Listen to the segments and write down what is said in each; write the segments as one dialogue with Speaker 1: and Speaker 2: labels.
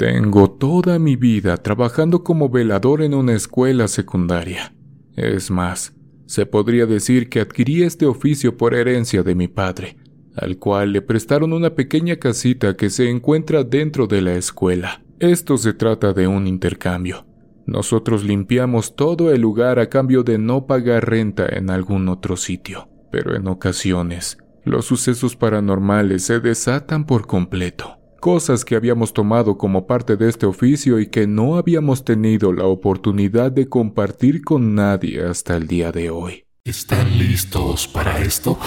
Speaker 1: Tengo toda mi vida trabajando como velador en una escuela secundaria. Es más, se podría decir que adquirí este oficio por herencia de mi padre, al cual le prestaron una pequeña casita que se encuentra dentro de la escuela. Esto se trata de un intercambio. Nosotros limpiamos todo el lugar a cambio de no pagar renta en algún otro sitio, pero en ocasiones los sucesos paranormales se desatan por completo, cosas que habíamos tomado como parte de este oficio y que no habíamos tenido la oportunidad de compartir con nadie hasta el día de hoy.
Speaker 2: ¿Están listos para esto?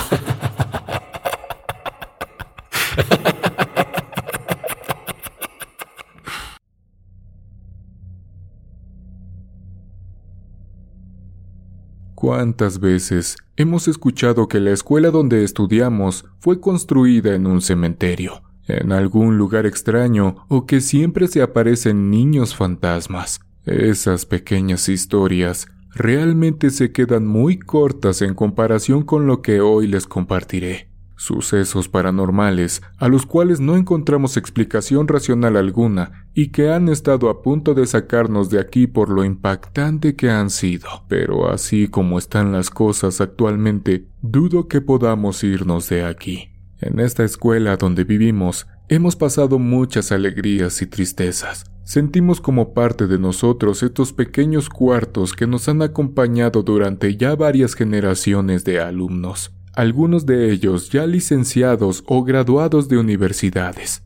Speaker 1: ¿Cuántas veces hemos escuchado que la escuela donde estudiamos fue construida en un cementerio, en algún lugar extraño o que siempre se aparecen niños fantasmas? Esas pequeñas historias realmente se quedan muy cortas en comparación con lo que hoy les compartiré sucesos paranormales a los cuales no encontramos explicación racional alguna y que han estado a punto de sacarnos de aquí por lo impactante que han sido. Pero así como están las cosas actualmente, dudo que podamos irnos de aquí. En esta escuela donde vivimos, hemos pasado muchas alegrías y tristezas. Sentimos como parte de nosotros estos pequeños cuartos que nos han acompañado durante ya varias generaciones de alumnos algunos de ellos ya licenciados o graduados de universidades.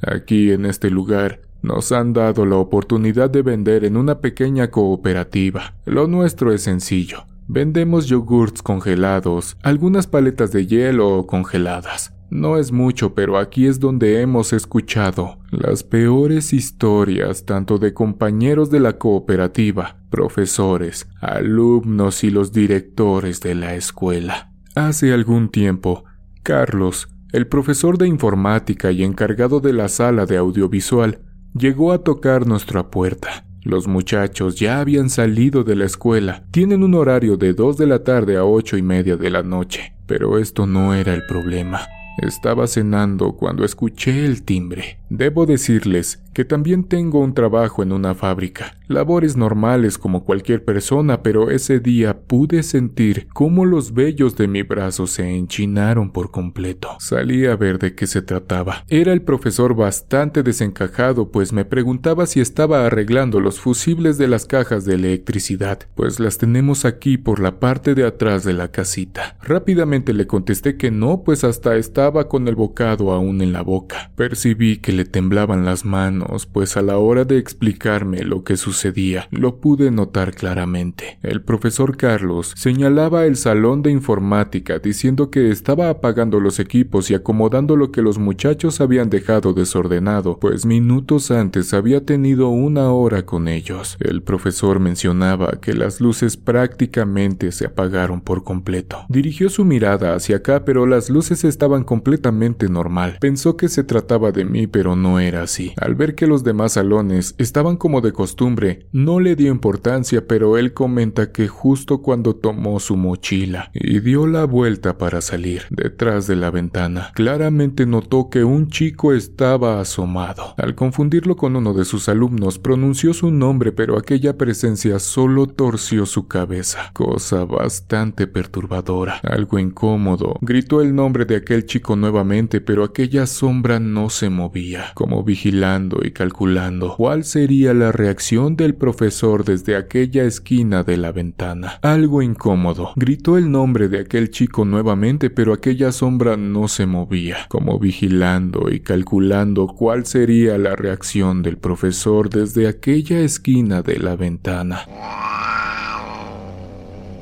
Speaker 1: Aquí en este lugar nos han dado la oportunidad de vender en una pequeña cooperativa. Lo nuestro es sencillo. Vendemos yogurts congelados, algunas paletas de hielo congeladas. No es mucho, pero aquí es donde hemos escuchado las peores historias tanto de compañeros de la cooperativa, profesores, alumnos y los directores de la escuela. Hace algún tiempo, Carlos, el profesor de informática y encargado de la sala de audiovisual, llegó a tocar nuestra puerta. Los muchachos ya habían salido de la escuela, tienen un horario de 2 de la tarde a ocho y media de la noche, pero esto no era el problema. Estaba cenando cuando escuché el timbre. Debo decirles que también tengo un trabajo en una fábrica, labores normales como cualquier persona, pero ese día pude sentir cómo los vellos de mi brazo se enchinaron por completo. Salí a ver de qué se trataba. Era el profesor bastante desencajado, pues me preguntaba si estaba arreglando los fusibles de las cajas de electricidad, pues las tenemos aquí por la parte de atrás de la casita. Rápidamente le contesté que no, pues hasta estaba con el bocado aún en la boca. Percibí que le temblaban las manos, pues a la hora de explicarme lo que sucedía, lo pude notar claramente. El profesor Carlos señalaba el salón de informática diciendo que estaba apagando los equipos y acomodando lo que los muchachos habían dejado desordenado, pues minutos antes había tenido una hora con ellos. El profesor mencionaba que las luces prácticamente se apagaron por completo. Dirigió su mirada hacia acá, pero las luces estaban completamente normal. Pensó que se trataba de mí, pero no era así. Al ver que los demás salones estaban como de costumbre, no le dio importancia, pero él comenta que justo cuando tomó su mochila y dio la vuelta para salir detrás de la ventana, claramente notó que un chico estaba asomado. Al confundirlo con uno de sus alumnos, pronunció su nombre, pero aquella presencia solo torció su cabeza, cosa bastante perturbadora, algo incómodo. Gritó el nombre de aquel chico nuevamente, pero aquella sombra no se movía como vigilando y calculando cuál sería la reacción del profesor desde aquella esquina de la ventana. Algo incómodo. Gritó el nombre de aquel chico nuevamente, pero aquella sombra no se movía, como vigilando y calculando cuál sería la reacción del profesor desde aquella esquina de la ventana.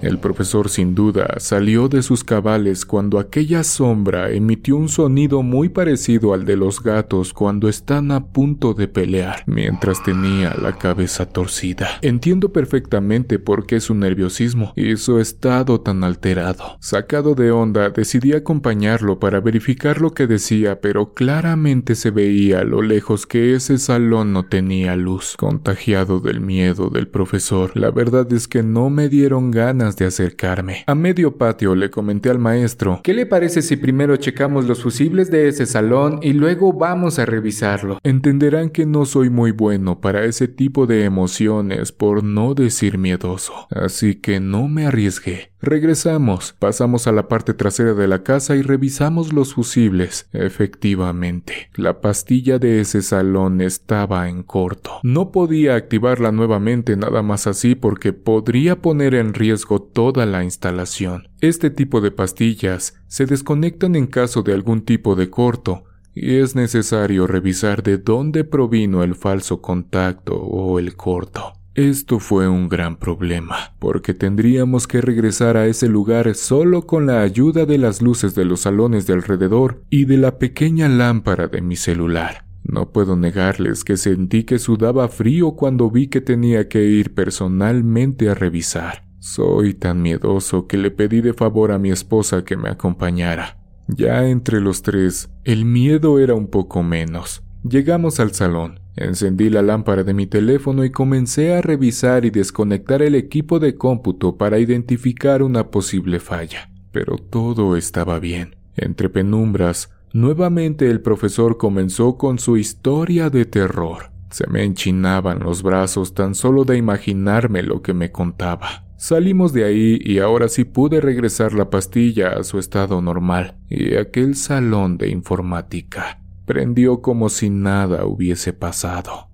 Speaker 1: El profesor sin duda salió de sus cabales cuando aquella sombra emitió un sonido muy parecido al de los gatos cuando están a punto de pelear, mientras tenía la cabeza torcida. Entiendo perfectamente por qué su nerviosismo y su estado tan alterado. Sacado de onda, decidí acompañarlo para verificar lo que decía, pero claramente se veía a lo lejos que ese salón no tenía luz. Contagiado del miedo del profesor, la verdad es que no me dieron ganas de acercarme. A medio patio le comenté al maestro, ¿qué le parece si primero checamos los fusibles de ese salón y luego vamos a revisarlo? Entenderán que no soy muy bueno para ese tipo de emociones, por no decir miedoso, así que no me arriesgué. Regresamos, pasamos a la parte trasera de la casa y revisamos los fusibles. Efectivamente, la pastilla de ese salón estaba en corto. No podía activarla nuevamente nada más así porque podría poner en riesgo toda la instalación. Este tipo de pastillas se desconectan en caso de algún tipo de corto, y es necesario revisar de dónde provino el falso contacto o el corto. Esto fue un gran problema, porque tendríamos que regresar a ese lugar solo con la ayuda de las luces de los salones de alrededor y de la pequeña lámpara de mi celular. No puedo negarles que sentí que sudaba frío cuando vi que tenía que ir personalmente a revisar. Soy tan miedoso que le pedí de favor a mi esposa que me acompañara. Ya entre los tres, el miedo era un poco menos. Llegamos al salón. Encendí la lámpara de mi teléfono y comencé a revisar y desconectar el equipo de cómputo para identificar una posible falla. Pero todo estaba bien. Entre penumbras, nuevamente el profesor comenzó con su historia de terror. Se me enchinaban los brazos tan solo de imaginarme lo que me contaba. Salimos de ahí y ahora sí pude regresar la pastilla a su estado normal y aquel salón de informática prendió como si nada hubiese pasado.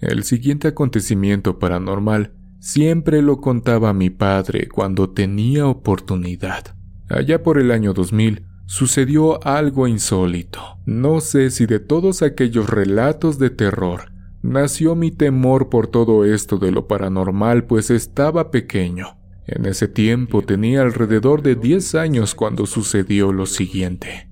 Speaker 1: El siguiente acontecimiento paranormal siempre lo contaba mi padre cuando tenía oportunidad. Allá por el año 2000 sucedió algo insólito. No sé si de todos aquellos relatos de terror nació mi temor por todo esto de lo paranormal, pues estaba pequeño. En ese tiempo tenía alrededor de 10 años cuando sucedió lo siguiente.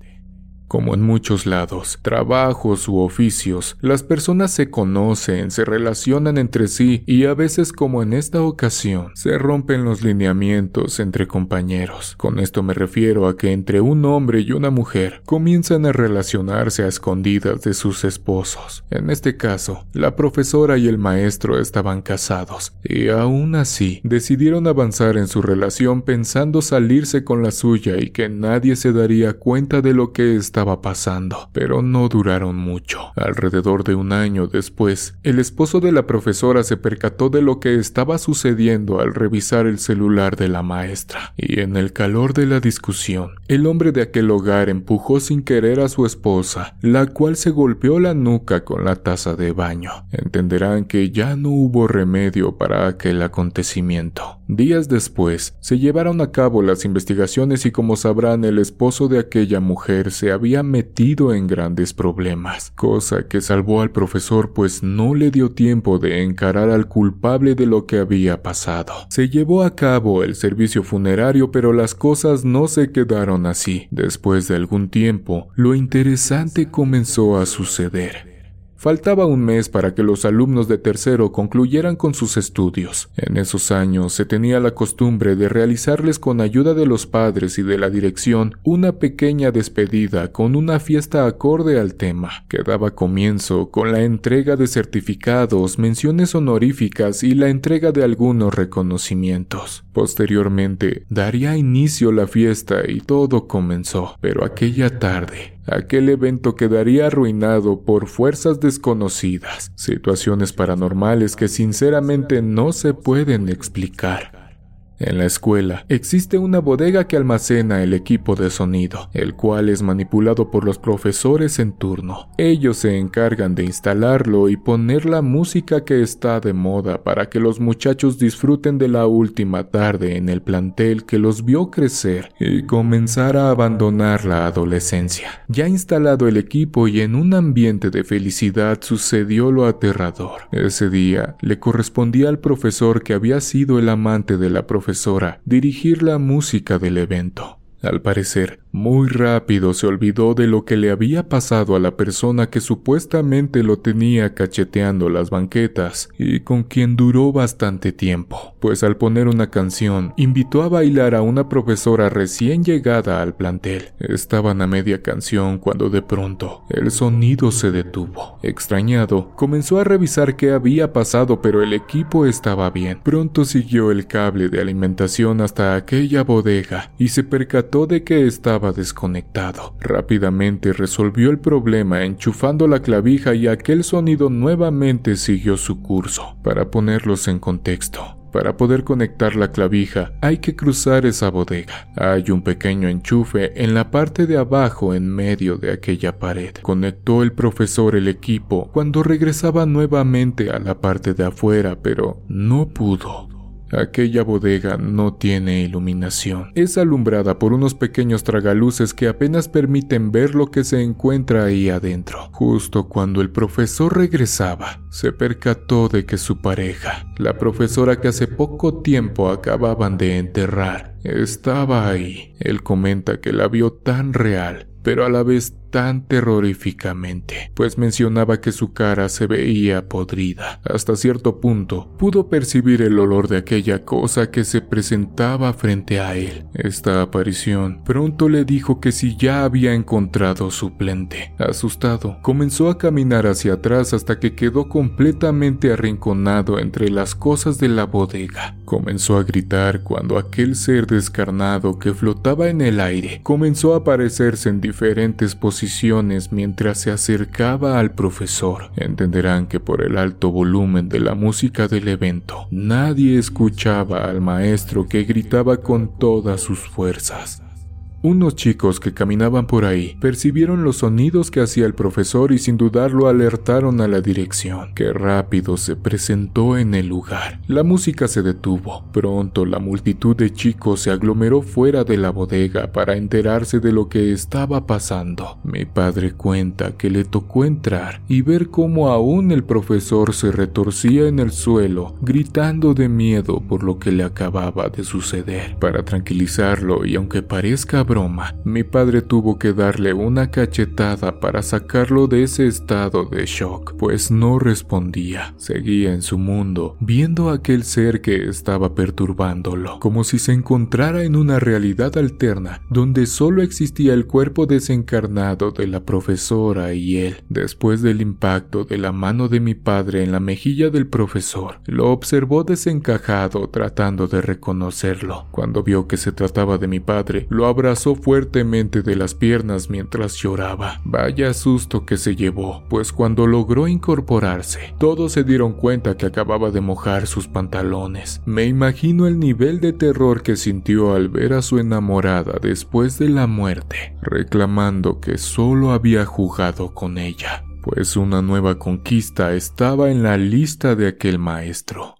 Speaker 1: Como en muchos lados, trabajos u oficios, las personas se conocen, se relacionan entre sí y a veces como en esta ocasión, se rompen los lineamientos entre compañeros. Con esto me refiero a que entre un hombre y una mujer comienzan a relacionarse a escondidas de sus esposos. En este caso, la profesora y el maestro estaban casados y aún así decidieron avanzar en su relación pensando salirse con la suya y que nadie se daría cuenta de lo que estaba pasando, pero no duraron mucho. Alrededor de un año después, el esposo de la profesora se percató de lo que estaba sucediendo al revisar el celular de la maestra, y en el calor de la discusión, el hombre de aquel hogar empujó sin querer a su esposa, la cual se golpeó la nuca con la taza de baño. Entenderán que ya no hubo remedio para aquel acontecimiento. Días después, se llevaron a cabo las investigaciones y como sabrán, el esposo de aquella mujer se había metido en grandes problemas, cosa que salvó al profesor pues no le dio tiempo de encarar al culpable de lo que había pasado. Se llevó a cabo el servicio funerario pero las cosas no se quedaron así. Después de algún tiempo, lo interesante comenzó a suceder. Faltaba un mes para que los alumnos de tercero concluyeran con sus estudios. En esos años se tenía la costumbre de realizarles con ayuda de los padres y de la dirección una pequeña despedida con una fiesta acorde al tema, que daba comienzo con la entrega de certificados, menciones honoríficas y la entrega de algunos reconocimientos. Posteriormente daría inicio la fiesta y todo comenzó, pero aquella tarde aquel evento quedaría arruinado por fuerzas desconocidas, situaciones paranormales que sinceramente no se pueden explicar. En la escuela existe una bodega que almacena el equipo de sonido, el cual es manipulado por los profesores en turno. Ellos se encargan de instalarlo y poner la música que está de moda para que los muchachos disfruten de la última tarde en el plantel que los vio crecer y comenzar a abandonar la adolescencia. Ya instalado el equipo y en un ambiente de felicidad sucedió lo aterrador. Ese día le correspondía al profesor que había sido el amante de la profesora dirigir la música del evento. Al parecer, Muy rápido se olvidó de lo que le había pasado a la persona que supuestamente lo tenía cacheteando las banquetas y con quien duró bastante tiempo, pues al poner una canción invitó a bailar a una profesora recién llegada al plantel. Estaban a media canción cuando de pronto el sonido se detuvo. Extrañado, comenzó a revisar qué había pasado pero el equipo estaba bien. Pronto siguió el cable de alimentación hasta aquella bodega y se percató de que estaba desconectado. Rápidamente resolvió el problema enchufando la clavija y aquel sonido nuevamente siguió su curso. Para ponerlos en contexto, para poder conectar la clavija hay que cruzar esa bodega. Hay un pequeño enchufe en la parte de abajo en medio de aquella pared. Conectó el profesor el equipo cuando regresaba nuevamente a la parte de afuera, pero no pudo. Aquella bodega no tiene iluminación. Es alumbrada por unos pequeños tragaluces que apenas permiten ver lo que se encuentra ahí adentro. Justo cuando el profesor regresaba, se percató de que su pareja, la profesora que hace poco tiempo acababan de enterrar, estaba ahí. Él comenta que la vio tan real, pero a la vez tan terroríficamente, pues mencionaba que su cara se veía podrida. Hasta cierto punto pudo percibir el olor de aquella cosa que se presentaba frente a él. Esta aparición pronto le dijo que si ya había encontrado suplente. Asustado, comenzó a caminar hacia atrás hasta que quedó completamente arrinconado entre las cosas de la bodega. Comenzó a gritar cuando aquel ser descarnado que flotaba en el aire comenzó a aparecerse en diferentes posiciones mientras se acercaba al profesor. Entenderán que por el alto volumen de la música del evento, nadie escuchaba al maestro que gritaba con todas sus fuerzas. Unos chicos que caminaban por ahí percibieron los sonidos que hacía el profesor y sin dudarlo alertaron a la dirección, que rápido se presentó en el lugar. La música se detuvo. Pronto la multitud de chicos se aglomeró fuera de la bodega para enterarse de lo que estaba pasando. Mi padre cuenta que le tocó entrar y ver cómo aún el profesor se retorcía en el suelo, gritando de miedo por lo que le acababa de suceder. Para tranquilizarlo y aunque parezca mi padre tuvo que darle una cachetada para sacarlo de ese estado de shock, pues no respondía. Seguía en su mundo, viendo aquel ser que estaba perturbándolo, como si se encontrara en una realidad alterna, donde solo existía el cuerpo desencarnado de la profesora y él. Después del impacto de la mano de mi padre en la mejilla del profesor, lo observó desencajado tratando de reconocerlo. Cuando vio que se trataba de mi padre, lo abrazó fuertemente de las piernas mientras lloraba. Vaya susto que se llevó, pues cuando logró incorporarse, todos se dieron cuenta que acababa de mojar sus pantalones. Me imagino el nivel de terror que sintió al ver a su enamorada después de la muerte, reclamando que solo había jugado con ella, pues una nueva conquista estaba en la lista de aquel maestro.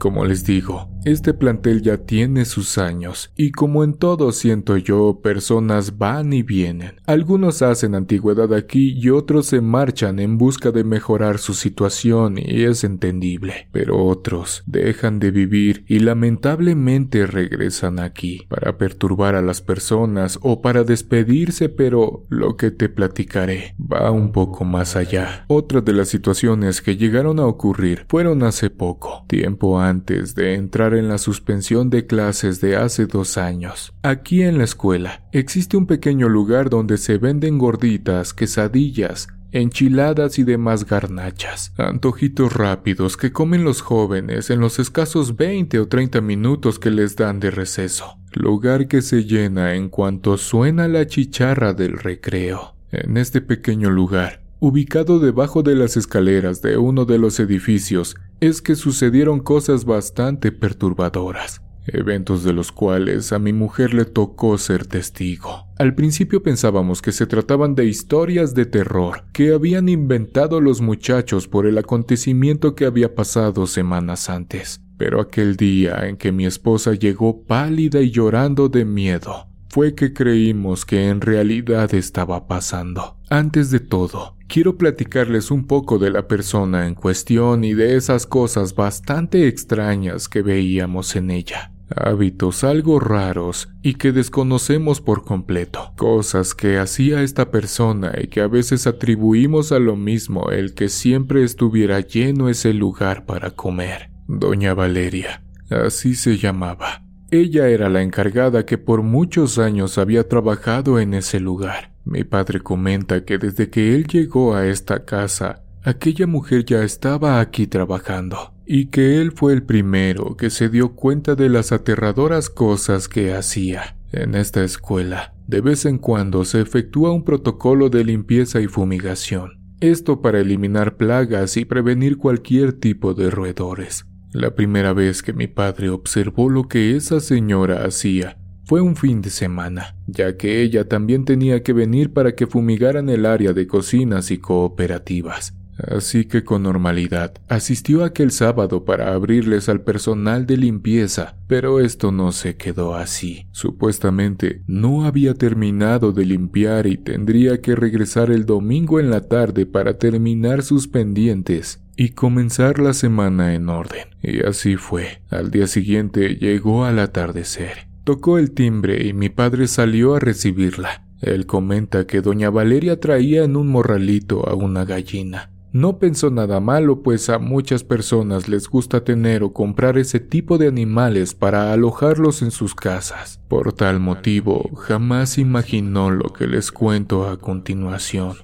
Speaker 1: Como les digo, este plantel ya tiene sus años y como en todo siento yo, personas van y vienen. Algunos hacen antigüedad aquí y otros se marchan en busca de mejorar su situación y es entendible. Pero otros dejan de vivir y lamentablemente regresan aquí para perturbar a las personas o para despedirse, pero lo que te platicaré va un poco más allá. Otra de las situaciones que llegaron a ocurrir fueron hace poco, tiempo antes de entrar en la suspensión de clases de hace dos años. Aquí en la escuela existe un pequeño lugar donde se venden gorditas, quesadillas, enchiladas y demás garnachas, antojitos rápidos que comen los jóvenes en los escasos 20 o 30 minutos que les dan de receso, lugar que se llena en cuanto suena la chicharra del recreo. En este pequeño lugar, ubicado debajo de las escaleras de uno de los edificios, es que sucedieron cosas bastante perturbadoras, eventos de los cuales a mi mujer le tocó ser testigo. Al principio pensábamos que se trataban de historias de terror que habían inventado los muchachos por el acontecimiento que había pasado semanas antes, pero aquel día en que mi esposa llegó pálida y llorando de miedo, fue que creímos que en realidad estaba pasando. Antes de todo, quiero platicarles un poco de la persona en cuestión y de esas cosas bastante extrañas que veíamos en ella. hábitos algo raros y que desconocemos por completo, cosas que hacía esta persona y que a veces atribuimos a lo mismo el que siempre estuviera lleno ese lugar para comer. Doña Valeria, así se llamaba. Ella era la encargada que por muchos años había trabajado en ese lugar. Mi padre comenta que desde que él llegó a esta casa, aquella mujer ya estaba aquí trabajando y que él fue el primero que se dio cuenta de las aterradoras cosas que hacía. En esta escuela, de vez en cuando se efectúa un protocolo de limpieza y fumigación, esto para eliminar plagas y prevenir cualquier tipo de roedores. La primera vez que mi padre observó lo que esa señora hacía fue un fin de semana, ya que ella también tenía que venir para que fumigaran el área de cocinas y cooperativas. Así que con normalidad asistió aquel sábado para abrirles al personal de limpieza, pero esto no se quedó así. Supuestamente no había terminado de limpiar y tendría que regresar el domingo en la tarde para terminar sus pendientes y comenzar la semana en orden. Y así fue. Al día siguiente llegó al atardecer. Tocó el timbre y mi padre salió a recibirla. Él comenta que doña Valeria traía en un morralito a una gallina. No pensó nada malo, pues a muchas personas les gusta tener o comprar ese tipo de animales para alojarlos en sus casas. Por tal motivo, jamás imaginó lo que les cuento a continuación.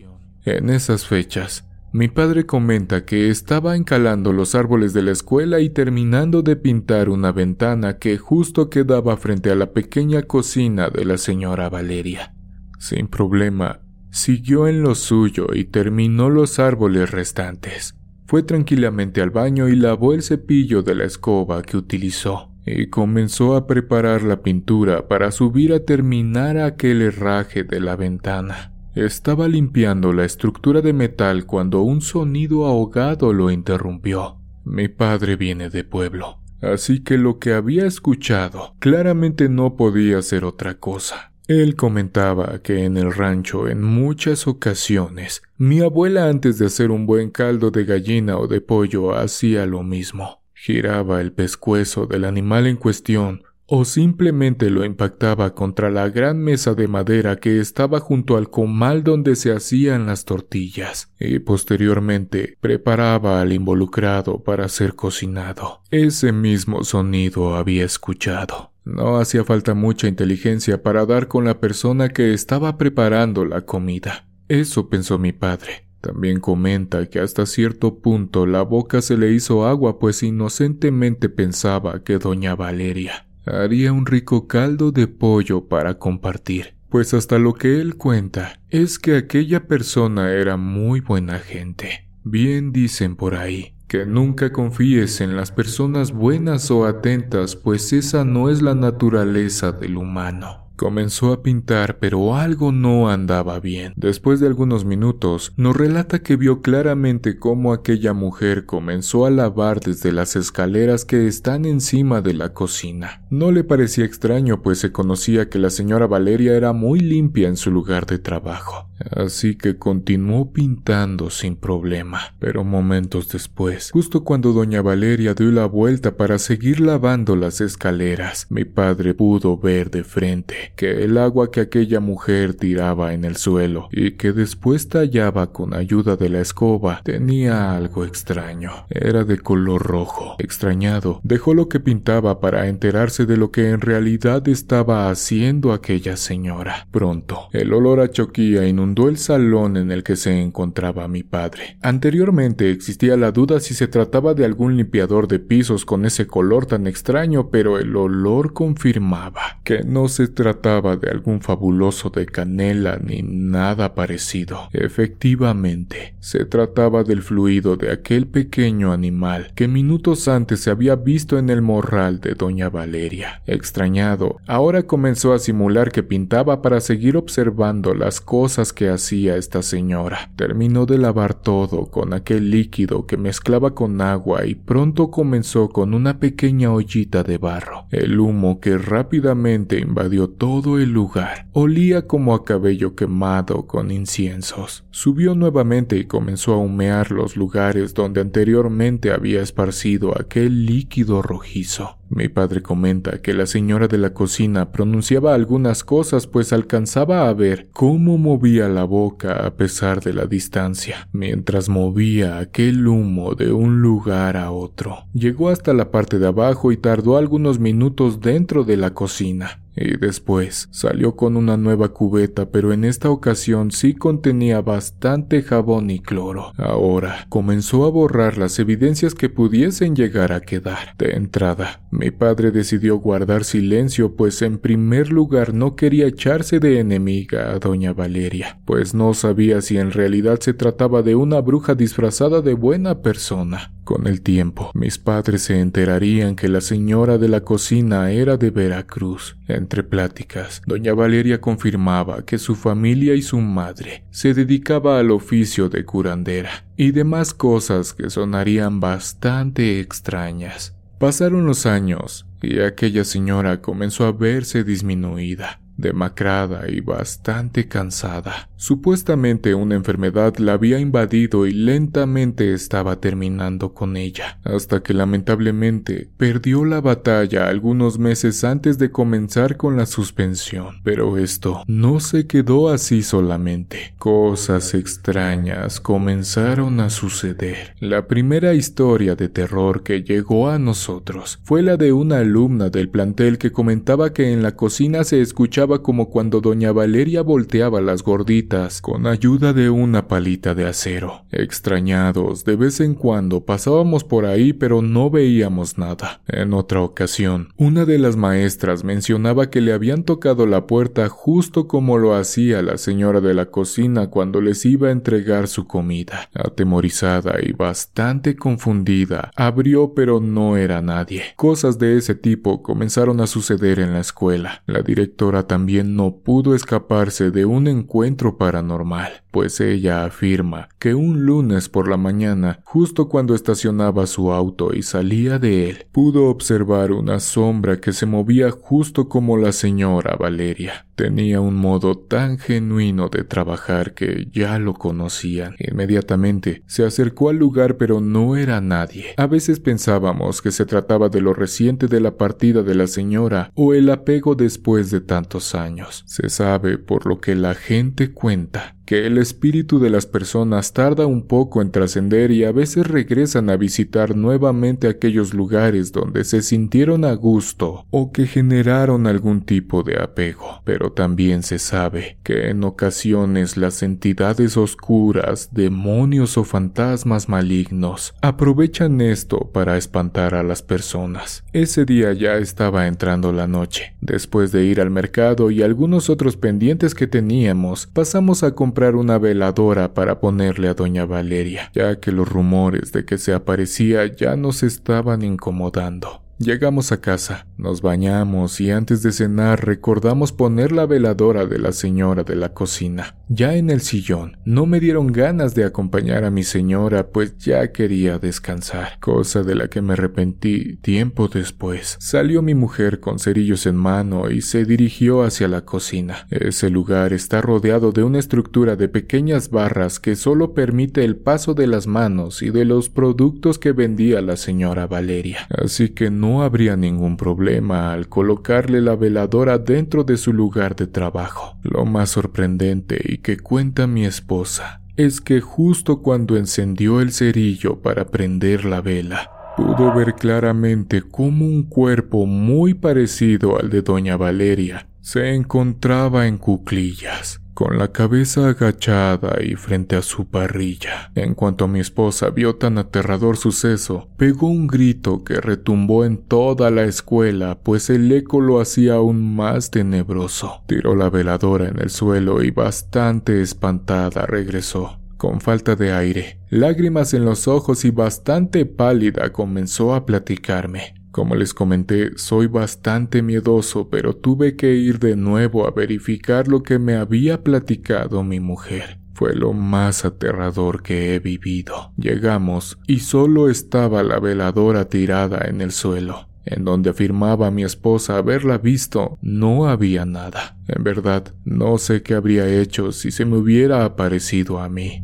Speaker 1: En esas fechas, mi padre comenta que estaba encalando los árboles de la escuela y terminando de pintar una ventana que justo quedaba frente a la pequeña cocina de la señora Valeria. Sin problema, Siguió en lo suyo y terminó los árboles restantes. Fue tranquilamente al baño y lavó el cepillo de la escoba que utilizó, y comenzó a preparar la pintura para subir a terminar aquel herraje de la ventana. Estaba limpiando la estructura de metal cuando un sonido ahogado lo interrumpió. Mi padre viene de pueblo, así que lo que había escuchado claramente no podía ser otra cosa. Él comentaba que en el rancho en muchas ocasiones mi abuela antes de hacer un buen caldo de gallina o de pollo hacía lo mismo. Giraba el pescuezo del animal en cuestión o simplemente lo impactaba contra la gran mesa de madera que estaba junto al comal donde se hacían las tortillas y posteriormente preparaba al involucrado para ser cocinado. Ese mismo sonido había escuchado. No hacía falta mucha inteligencia para dar con la persona que estaba preparando la comida. Eso pensó mi padre. También comenta que hasta cierto punto la boca se le hizo agua pues inocentemente pensaba que doña Valeria haría un rico caldo de pollo para compartir, pues hasta lo que él cuenta es que aquella persona era muy buena gente. Bien dicen por ahí que nunca confíes en las personas buenas o atentas, pues esa no es la naturaleza del humano. Comenzó a pintar, pero algo no andaba bien. Después de algunos minutos, nos relata que vio claramente cómo aquella mujer comenzó a lavar desde las escaleras que están encima de la cocina. No le parecía extraño, pues se conocía que la señora Valeria era muy limpia en su lugar de trabajo. Así que continuó pintando sin problema. Pero momentos después, justo cuando doña Valeria dio la vuelta para seguir lavando las escaleras, mi padre pudo ver de frente que el agua que aquella mujer tiraba en el suelo y que después tallaba con ayuda de la escoba tenía algo extraño. Era de color rojo. Extrañado, dejó lo que pintaba para enterarse de lo que en realidad estaba haciendo aquella señora. Pronto, el olor a choquía inundó el salón en el que se encontraba mi padre. Anteriormente existía la duda si se trataba de algún limpiador de pisos con ese color tan extraño, pero el olor confirmaba que no se trataba de algún fabuloso de canela ni nada parecido. Efectivamente, se trataba del fluido de aquel pequeño animal que minutos antes se había visto en el morral de doña Valeria. Extrañado, ahora comenzó a simular que pintaba para seguir observando las cosas que hacía esta señora. Terminó de lavar todo con aquel líquido que mezclaba con agua y pronto comenzó con una pequeña ollita de barro. El humo que rápidamente invadió todo el lugar. Olía como a cabello quemado con inciensos. Subió nuevamente y comenzó a humear los lugares donde anteriormente había esparcido aquel líquido rojizo. Mi padre comenta que la señora de la cocina pronunciaba algunas cosas pues alcanzaba a ver cómo movía la boca a pesar de la distancia, mientras movía aquel humo de un lugar a otro. Llegó hasta la parte de abajo y tardó algunos minutos dentro de la cocina y después salió con una nueva cubeta, pero en esta ocasión sí contenía bastante jabón y cloro. Ahora comenzó a borrar las evidencias que pudiesen llegar a quedar. De entrada, mi padre decidió guardar silencio, pues en primer lugar no quería echarse de enemiga a doña Valeria, pues no sabía si en realidad se trataba de una bruja disfrazada de buena persona. Con el tiempo, mis padres se enterarían que la señora de la cocina era de Veracruz. Entre pláticas, doña Valeria confirmaba que su familia y su madre se dedicaba al oficio de curandera y demás cosas que sonarían bastante extrañas. Pasaron los años y aquella señora comenzó a verse disminuida demacrada y bastante cansada. Supuestamente una enfermedad la había invadido y lentamente estaba terminando con ella, hasta que lamentablemente perdió la batalla algunos meses antes de comenzar con la suspensión. Pero esto no se quedó así solamente. Cosas extrañas comenzaron a suceder. La primera historia de terror que llegó a nosotros fue la de una alumna del plantel que comentaba que en la cocina se escuchaba como cuando doña Valeria volteaba las gorditas con ayuda de una palita de acero. Extrañados, de vez en cuando pasábamos por ahí pero no veíamos nada. En otra ocasión, una de las maestras mencionaba que le habían tocado la puerta justo como lo hacía la señora de la cocina cuando les iba a entregar su comida. Atemorizada y bastante confundida, abrió pero no era nadie. Cosas de ese tipo comenzaron a suceder en la escuela. La directora también no pudo escaparse de un encuentro paranormal, pues ella afirma que un lunes por la mañana, justo cuando estacionaba su auto y salía de él, pudo observar una sombra que se movía justo como la señora Valeria. Tenía un modo tan genuino de trabajar que ya lo conocían. Inmediatamente se acercó al lugar pero no era nadie. A veces pensábamos que se trataba de lo reciente de la partida de la señora o el apego después de tantos años. Se sabe por lo que la gente cuenta que el espíritu de las personas tarda un poco en trascender y a veces regresan a visitar nuevamente aquellos lugares donde se sintieron a gusto o que generaron algún tipo de apego. Pero también se sabe que en ocasiones las entidades oscuras, demonios o fantasmas malignos aprovechan esto para espantar a las personas. Ese día ya estaba entrando la noche. Después de ir al mercado y algunos otros pendientes que teníamos, pasamos a comprar una veladora para ponerle a doña Valeria, ya que los rumores de que se aparecía ya nos estaban incomodando. Llegamos a casa, nos bañamos y antes de cenar recordamos poner la veladora de la señora de la cocina. Ya en el sillón, no me dieron ganas de acompañar a mi señora, pues ya quería descansar, cosa de la que me arrepentí tiempo después. Salió mi mujer con cerillos en mano y se dirigió hacia la cocina. Ese lugar está rodeado de una estructura de pequeñas barras que solo permite el paso de las manos y de los productos que vendía la señora Valeria. Así que no no habría ningún problema al colocarle la veladora dentro de su lugar de trabajo. Lo más sorprendente y que cuenta mi esposa es que justo cuando encendió el cerillo para prender la vela, pudo ver claramente cómo un cuerpo muy parecido al de doña Valeria se encontraba en cuclillas con la cabeza agachada y frente a su parrilla. En cuanto mi esposa vio tan aterrador suceso, pegó un grito que retumbó en toda la escuela, pues el eco lo hacía aún más tenebroso. Tiró la veladora en el suelo y bastante espantada regresó. Con falta de aire, lágrimas en los ojos y bastante pálida comenzó a platicarme. Como les comenté, soy bastante miedoso, pero tuve que ir de nuevo a verificar lo que me había platicado mi mujer. Fue lo más aterrador que he vivido. Llegamos y solo estaba la veladora tirada en el suelo. En donde afirmaba mi esposa haberla visto, no había nada. En verdad, no sé qué habría hecho si se me hubiera aparecido a mí.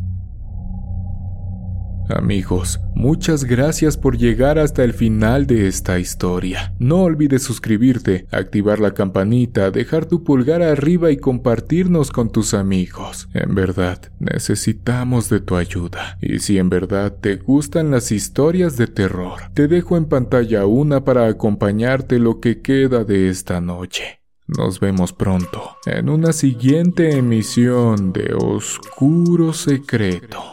Speaker 1: Amigos, muchas gracias por llegar hasta el final de esta historia. No olvides suscribirte, activar la campanita, dejar tu pulgar arriba y compartirnos con tus amigos. En verdad, necesitamos de tu ayuda. Y si en verdad te gustan las historias de terror, te dejo en pantalla una para acompañarte lo que queda de esta noche. Nos vemos pronto en una siguiente emisión de Oscuro Secreto.